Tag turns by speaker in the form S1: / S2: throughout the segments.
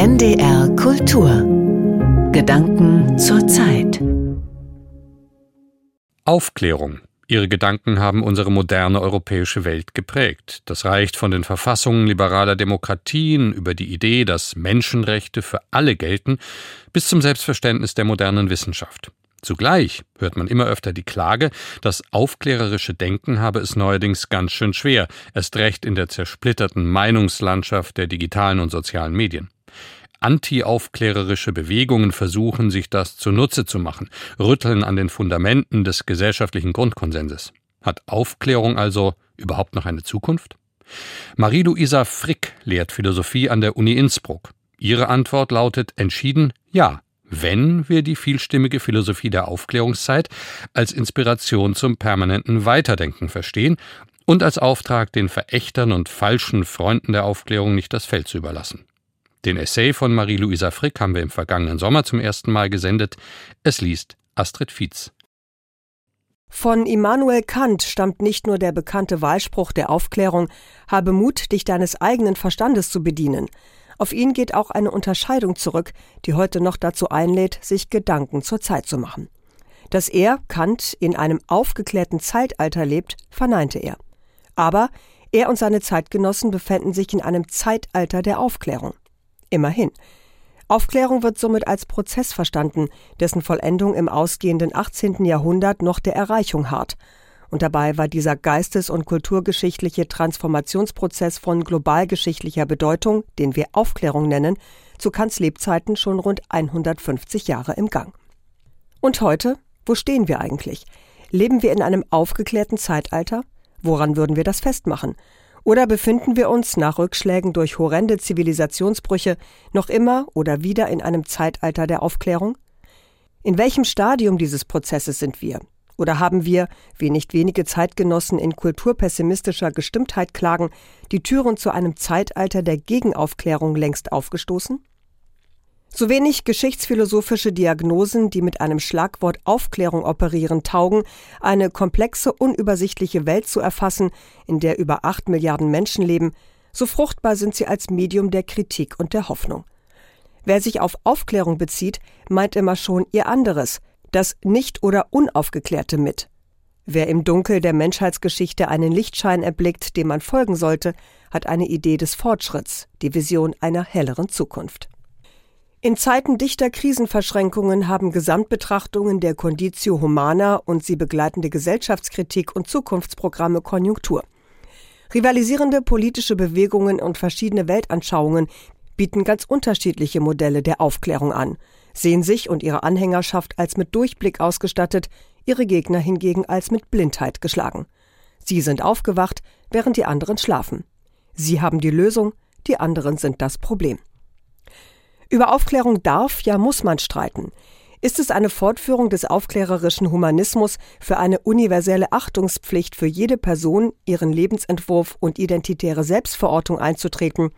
S1: NDR Kultur Gedanken zur Zeit
S2: Aufklärung. Ihre Gedanken haben unsere moderne europäische Welt geprägt. Das reicht von den Verfassungen liberaler Demokratien über die Idee, dass Menschenrechte für alle gelten, bis zum Selbstverständnis der modernen Wissenschaft. Zugleich hört man immer öfter die Klage, das aufklärerische Denken habe es neuerdings ganz schön schwer, erst recht in der zersplitterten Meinungslandschaft der digitalen und sozialen Medien. Antiaufklärerische Bewegungen versuchen, sich das zunutze zu machen, rütteln an den Fundamenten des gesellschaftlichen Grundkonsenses. Hat Aufklärung also überhaupt noch eine Zukunft? Marie-Louisa Frick lehrt Philosophie an der Uni Innsbruck. Ihre Antwort lautet entschieden Ja wenn wir die vielstimmige Philosophie der Aufklärungszeit als Inspiration zum permanenten Weiterdenken verstehen und als Auftrag, den Verächtern und falschen Freunden der Aufklärung nicht das Feld zu überlassen. Den Essay von Marie-Louisa Frick haben wir im vergangenen Sommer zum ersten Mal gesendet. Es liest Astrid Fietz.
S3: Von Immanuel Kant stammt nicht nur der bekannte Wahlspruch der Aufklärung Habe Mut, dich deines eigenen Verstandes zu bedienen, auf ihn geht auch eine Unterscheidung zurück, die heute noch dazu einlädt, sich Gedanken zur Zeit zu machen. Dass er, Kant, in einem aufgeklärten Zeitalter lebt, verneinte er. Aber er und seine Zeitgenossen befänden sich in einem Zeitalter der Aufklärung. Immerhin. Aufklärung wird somit als Prozess verstanden, dessen Vollendung im ausgehenden 18. Jahrhundert noch der Erreichung hart und dabei war dieser geistes- und kulturgeschichtliche Transformationsprozess von globalgeschichtlicher Bedeutung, den wir Aufklärung nennen, zu Kants Lebzeiten schon rund 150 Jahre im Gang. Und heute, wo stehen wir eigentlich? Leben wir in einem aufgeklärten Zeitalter? Woran würden wir das festmachen? Oder befinden wir uns nach Rückschlägen durch horrende Zivilisationsbrüche noch immer oder wieder in einem Zeitalter der Aufklärung? In welchem Stadium dieses Prozesses sind wir? Oder haben wir, wie nicht wenige Zeitgenossen in kulturpessimistischer Gestimmtheit klagen, die Türen zu einem Zeitalter der Gegenaufklärung längst aufgestoßen? So wenig geschichtsphilosophische Diagnosen, die mit einem Schlagwort Aufklärung operieren, taugen, eine komplexe, unübersichtliche Welt zu erfassen, in der über acht Milliarden Menschen leben, so fruchtbar sind sie als Medium der Kritik und der Hoffnung. Wer sich auf Aufklärung bezieht, meint immer schon ihr anderes, das Nicht- oder Unaufgeklärte mit. Wer im Dunkel der Menschheitsgeschichte einen Lichtschein erblickt, dem man folgen sollte, hat eine Idee des Fortschritts, die Vision einer helleren Zukunft. In Zeiten dichter Krisenverschränkungen haben Gesamtbetrachtungen der Conditio Humana und sie begleitende Gesellschaftskritik und Zukunftsprogramme Konjunktur. Rivalisierende politische Bewegungen und verschiedene Weltanschauungen bieten ganz unterschiedliche Modelle der Aufklärung an sehen sich und ihre Anhängerschaft als mit Durchblick ausgestattet, ihre Gegner hingegen als mit Blindheit geschlagen. Sie sind aufgewacht, während die anderen schlafen. Sie haben die Lösung, die anderen sind das Problem. Über Aufklärung darf, ja muss man streiten. Ist es eine Fortführung des aufklärerischen Humanismus für eine universelle Achtungspflicht für jede Person, ihren Lebensentwurf und identitäre Selbstverortung einzutreten,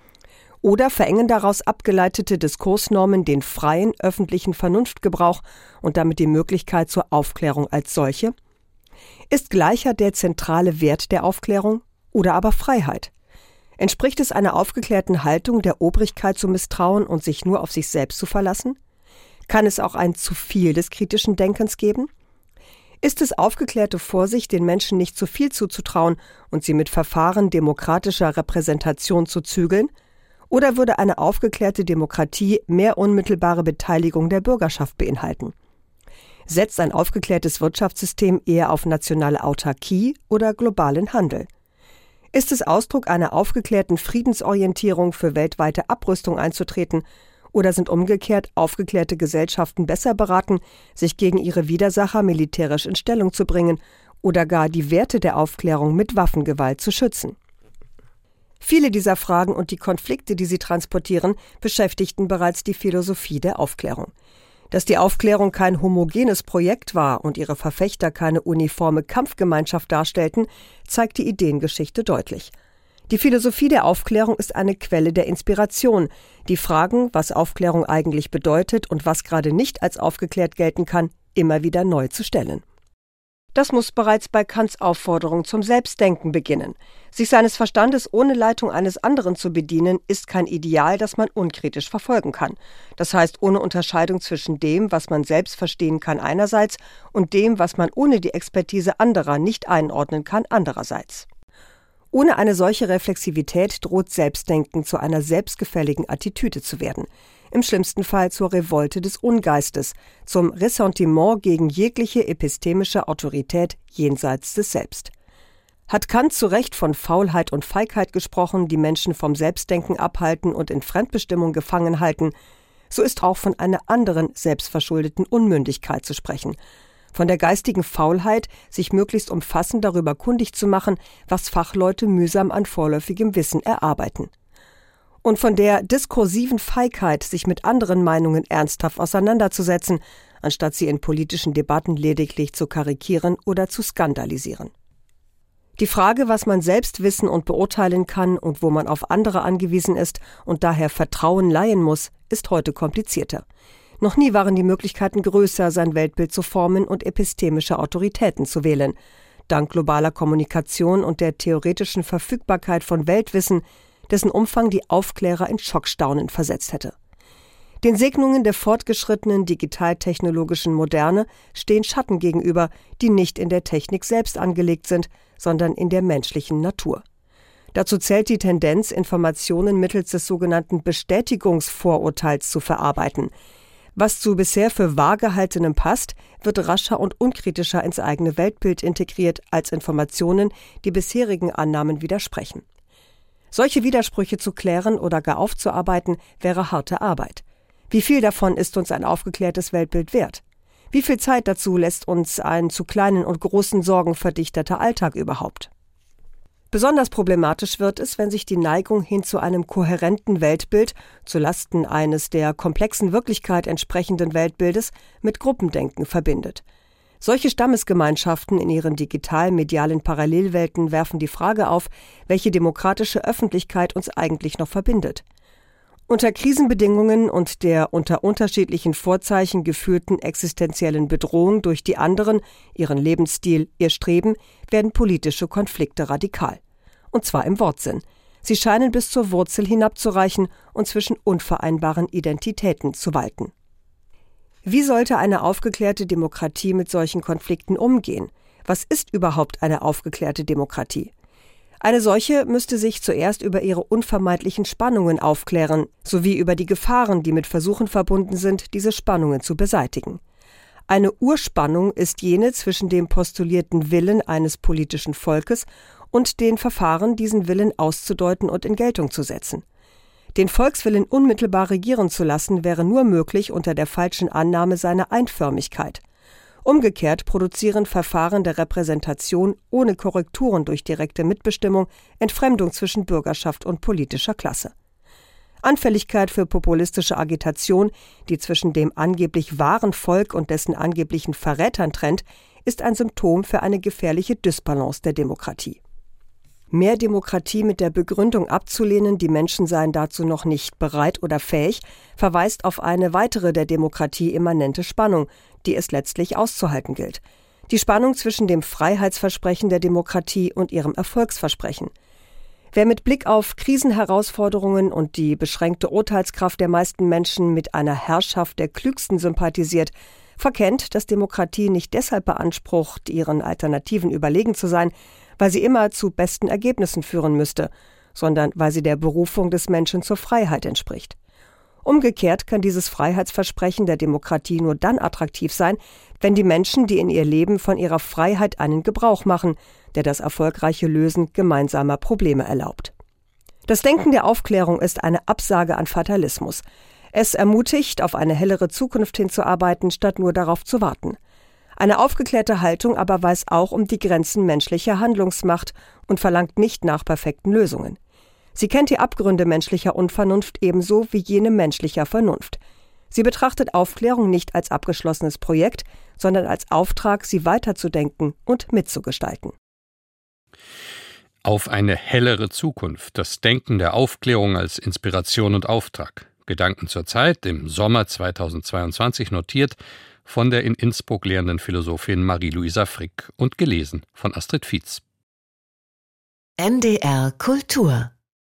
S3: oder verengen daraus abgeleitete Diskursnormen den freien öffentlichen Vernunftgebrauch und damit die Möglichkeit zur Aufklärung als solche? Ist Gleichheit der zentrale Wert der Aufklärung oder aber Freiheit? Entspricht es einer aufgeklärten Haltung der Obrigkeit zu misstrauen und sich nur auf sich selbst zu verlassen? Kann es auch ein zu viel des kritischen Denkens geben? Ist es aufgeklärte Vorsicht, den Menschen nicht zu viel zuzutrauen und sie mit Verfahren demokratischer Repräsentation zu zügeln, oder würde eine aufgeklärte Demokratie mehr unmittelbare Beteiligung der Bürgerschaft beinhalten? Setzt ein aufgeklärtes Wirtschaftssystem eher auf nationale Autarkie oder globalen Handel? Ist es Ausdruck einer aufgeklärten Friedensorientierung für weltweite Abrüstung einzutreten oder sind umgekehrt aufgeklärte Gesellschaften besser beraten, sich gegen ihre Widersacher militärisch in Stellung zu bringen oder gar die Werte der Aufklärung mit Waffengewalt zu schützen? Viele dieser Fragen und die Konflikte, die sie transportieren, beschäftigten bereits die Philosophie der Aufklärung. Dass die Aufklärung kein homogenes Projekt war und ihre Verfechter keine uniforme Kampfgemeinschaft darstellten, zeigt die Ideengeschichte deutlich. Die Philosophie der Aufklärung ist eine Quelle der Inspiration, die Fragen, was Aufklärung eigentlich bedeutet und was gerade nicht als aufgeklärt gelten kann, immer wieder neu zu stellen. Das muss bereits bei Kants Aufforderung zum Selbstdenken beginnen. Sich seines Verstandes ohne Leitung eines anderen zu bedienen, ist kein Ideal, das man unkritisch verfolgen kann. Das heißt, ohne Unterscheidung zwischen dem, was man selbst verstehen kann einerseits und dem, was man ohne die Expertise anderer nicht einordnen kann andererseits. Ohne eine solche Reflexivität droht Selbstdenken zu einer selbstgefälligen Attitüde zu werden im schlimmsten Fall zur Revolte des Ungeistes, zum Ressentiment gegen jegliche epistemische Autorität jenseits des Selbst. Hat Kant zu Recht von Faulheit und Feigheit gesprochen, die Menschen vom Selbstdenken abhalten und in Fremdbestimmung gefangen halten, so ist auch von einer anderen selbstverschuldeten Unmündigkeit zu sprechen, von der geistigen Faulheit, sich möglichst umfassend darüber kundig zu machen, was Fachleute mühsam an vorläufigem Wissen erarbeiten und von der diskursiven Feigheit, sich mit anderen Meinungen ernsthaft auseinanderzusetzen, anstatt sie in politischen Debatten lediglich zu karikieren oder zu skandalisieren. Die Frage, was man selbst wissen und beurteilen kann und wo man auf andere angewiesen ist und daher Vertrauen leihen muss, ist heute komplizierter. Noch nie waren die Möglichkeiten größer, sein Weltbild zu formen und epistemische Autoritäten zu wählen. Dank globaler Kommunikation und der theoretischen Verfügbarkeit von Weltwissen dessen Umfang die Aufklärer in Schockstaunen versetzt hätte. Den Segnungen der fortgeschrittenen digitaltechnologischen Moderne stehen Schatten gegenüber, die nicht in der Technik selbst angelegt sind, sondern in der menschlichen Natur. Dazu zählt die Tendenz, Informationen mittels des sogenannten Bestätigungsvorurteils zu verarbeiten. Was zu bisher für wahr gehaltenem passt, wird rascher und unkritischer ins eigene Weltbild integriert als Informationen, die bisherigen Annahmen widersprechen. Solche Widersprüche zu klären oder gar aufzuarbeiten, wäre harte Arbeit. Wie viel davon ist uns ein aufgeklärtes Weltbild wert? Wie viel Zeit dazu lässt uns ein zu kleinen und großen Sorgen verdichteter Alltag überhaupt? Besonders problematisch wird es, wenn sich die Neigung hin zu einem kohärenten Weltbild, zu Lasten eines der komplexen Wirklichkeit entsprechenden Weltbildes, mit Gruppendenken verbindet – solche Stammesgemeinschaften in ihren digital-medialen Parallelwelten werfen die Frage auf, welche demokratische Öffentlichkeit uns eigentlich noch verbindet. Unter Krisenbedingungen und der unter unterschiedlichen Vorzeichen geführten existenziellen Bedrohung durch die anderen, ihren Lebensstil, ihr Streben, werden politische Konflikte radikal. Und zwar im Wortsinn. Sie scheinen bis zur Wurzel hinabzureichen und zwischen unvereinbaren Identitäten zu walten. Wie sollte eine aufgeklärte Demokratie mit solchen Konflikten umgehen? Was ist überhaupt eine aufgeklärte Demokratie? Eine solche müsste sich zuerst über ihre unvermeidlichen Spannungen aufklären, sowie über die Gefahren, die mit Versuchen verbunden sind, diese Spannungen zu beseitigen. Eine Urspannung ist jene zwischen dem postulierten Willen eines politischen Volkes und den Verfahren, diesen Willen auszudeuten und in Geltung zu setzen. Den Volkswillen unmittelbar regieren zu lassen, wäre nur möglich unter der falschen Annahme seiner Einförmigkeit. Umgekehrt produzieren Verfahren der Repräsentation ohne Korrekturen durch direkte Mitbestimmung Entfremdung zwischen Bürgerschaft und politischer Klasse. Anfälligkeit für populistische Agitation, die zwischen dem angeblich wahren Volk und dessen angeblichen Verrätern trennt, ist ein Symptom für eine gefährliche Dysbalance der Demokratie mehr Demokratie mit der Begründung abzulehnen, die Menschen seien dazu noch nicht bereit oder fähig, verweist auf eine weitere der Demokratie immanente Spannung, die es letztlich auszuhalten gilt. Die Spannung zwischen dem Freiheitsversprechen der Demokratie und ihrem Erfolgsversprechen. Wer mit Blick auf Krisenherausforderungen und die beschränkte Urteilskraft der meisten Menschen mit einer Herrschaft der Klügsten sympathisiert, verkennt, dass Demokratie nicht deshalb beansprucht, ihren Alternativen überlegen zu sein, weil sie immer zu besten Ergebnissen führen müsste, sondern weil sie der Berufung des Menschen zur Freiheit entspricht. Umgekehrt kann dieses Freiheitsversprechen der Demokratie nur dann attraktiv sein, wenn die Menschen, die in ihr Leben von ihrer Freiheit einen Gebrauch machen, der das erfolgreiche Lösen gemeinsamer Probleme erlaubt. Das Denken der Aufklärung ist eine Absage an Fatalismus. Es ermutigt, auf eine hellere Zukunft hinzuarbeiten, statt nur darauf zu warten. Eine aufgeklärte Haltung aber weiß auch um die Grenzen menschlicher Handlungsmacht und verlangt nicht nach perfekten Lösungen. Sie kennt die Abgründe menschlicher Unvernunft ebenso wie jene menschlicher Vernunft. Sie betrachtet Aufklärung nicht als abgeschlossenes Projekt, sondern als Auftrag, sie weiterzudenken und mitzugestalten.
S2: Auf eine hellere Zukunft, das Denken der Aufklärung als Inspiration und Auftrag. Gedanken zur Zeit, im Sommer 2022 notiert von der in Innsbruck lehrenden Philosophin Marie-Louisa Frick und gelesen von Astrid Fietz.
S1: NDR Kultur